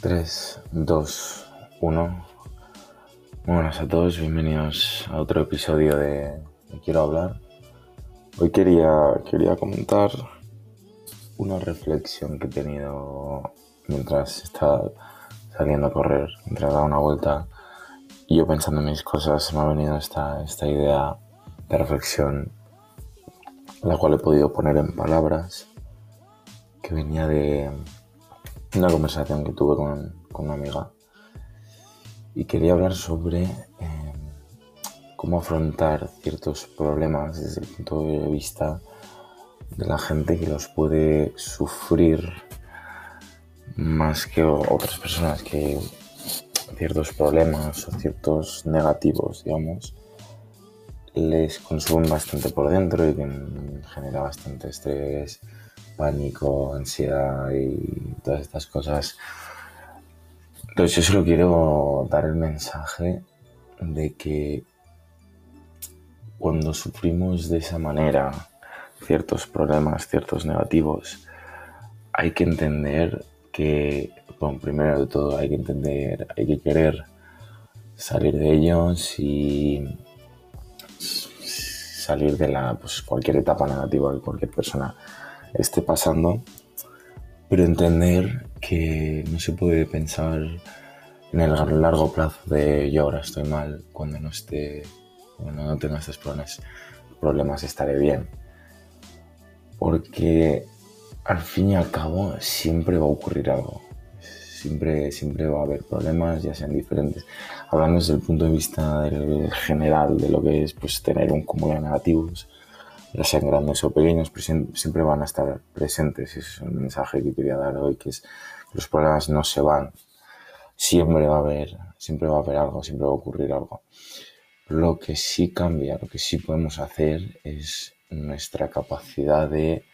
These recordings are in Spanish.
3, 2, 1. Muy buenas a todos, bienvenidos a otro episodio de, Quiero hablar. Hoy quería, quería comentar una reflexión que he tenido mientras estaba saliendo a correr, mientras daba una vuelta y yo pensando en mis cosas me ha venido esta, esta idea de reflexión la cual he podido poner en palabras que venía de una conversación que tuve con, una amiga y quería hablar sobre em, cómo afrontar ciertos problemas desde el punto de vista de la gente que los puede sufrir más que otras personas que ciertos problemas o ciertos negativos, digamos, les consumen bastante por dentro y que genera bastante estrés, pánico, ansiedad y todas estas cosas. Entonces yo solo quiero dar el mensaje de que cuando sufrimos de esa manera ciertos problemas, ciertos negativos, hay que entender que, bueno, primero de todo hay que entender, hay que querer salir de ellos y salir de la, pues, cualquier etapa negativa que cualquier persona esté pasando, pero entender que no se puede pensar en el largo plazo de yo ahora estoy mal, cuando no esté, cuando no tenga estos problemas, problemas estaré bien. Porque al fin y al cabo siempre va a ocurrir algo. Siempre, siempre va a haber problemas, ya sean diferentes. Hablando desde el punto de vista del general de lo que es pues, tener un cúmulo de negativos, ya sean grandes o pequeños, siempre van a estar presentes. Ese es el mensaje que quería dar hoy, que es los problemas no se van. Siempre va a haber, siempre va a haber algo, siempre va a ocurrir algo. Lo que sí cambia, lo que sí podemos hacer es nuestra capacidad de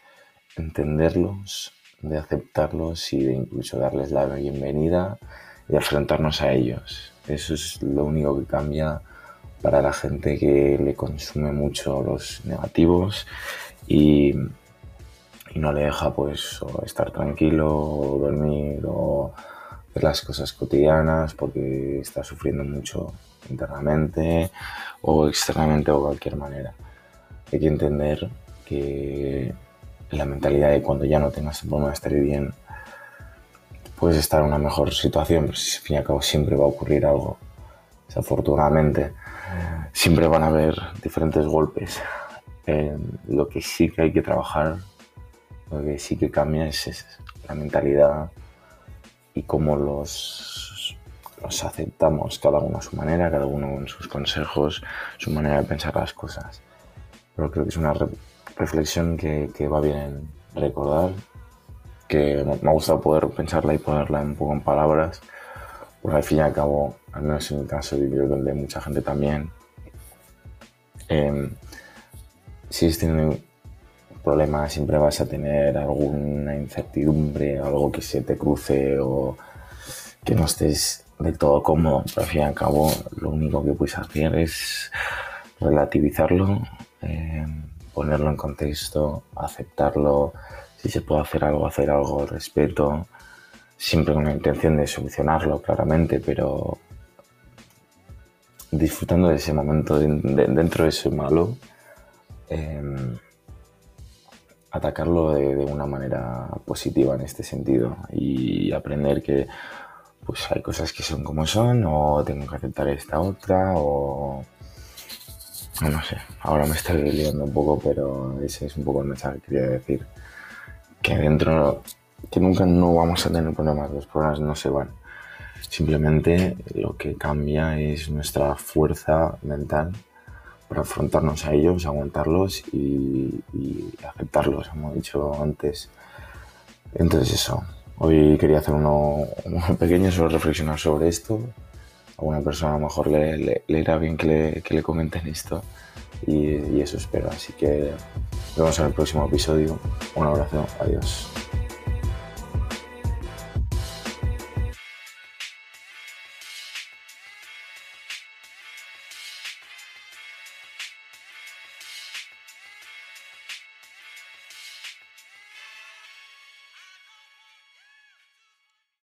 entenderlos, de aceptarlos y de incluso darles la bienvenida y enfrentarnos a ellos. Eso es lo único que cambia para la gente que le consume mucho los negativos y, y no le deja pues estar tranquilo o dormir o hacer las cosas cotidianas porque está sufriendo mucho internamente o externamente o cualquier manera. Hay que entender que la mentalidad de cuando ya no tengas el problema de estar bien, puedes estar en una mejor situación, pero si al fin y al cabo siempre va a ocurrir algo. Desafortunadamente, siempre van a haber diferentes golpes. lo que sí que hay que trabajar, lo que sí que cambia es, la mentalidad y cómo los, los aceptamos, cada uno a su manera, cada uno con sus consejos, su manera de pensar las cosas. Pero creo que es una reflexión que, que va bien recordar, que me ha gustado poder pensarla y ponerla un poco en palabras, porque al fin y al cabo, al menos en mi caso, y creo que de mucha gente también, eh, si teniendo un problema, siempre vas a tener alguna incertidumbre, algo que se te cruce o que no estés del todo cómodo. Pero al fin y al cabo, lo único que puedes hacer es relativizarlo, em, ponerlo en contexto, aceptarlo. Si se puede hacer algo, hacer algo al respeto, siempre con la intención de solucionarlo, claramente, pero disfrutando de ese momento dentro de ese malo, em, atacarlo de, una manera positiva en este sentido y aprender que pues hay cosas que son como son o tengo que aceptar esta otra o no sé, ahora me estoy liando un poco, pero ese es un poco el mensaje que quería decir. Que dentro, que nunca no vamos a tener problemas, los problemas no se van. Simplemente lo que cambia es nuestra fuerza mental para afrontarnos a ellos, aguantarlos y, aceptarlos, como he dicho antes. Entonces eso, hoy quería hacer uno, pequeño sobre reflexionar sobre esto. A una persona a lo mejor le, irá bien que le, que le comenten esto y, y eso espero. Así que nos vemos en el próximo episodio. Un abrazo, adiós.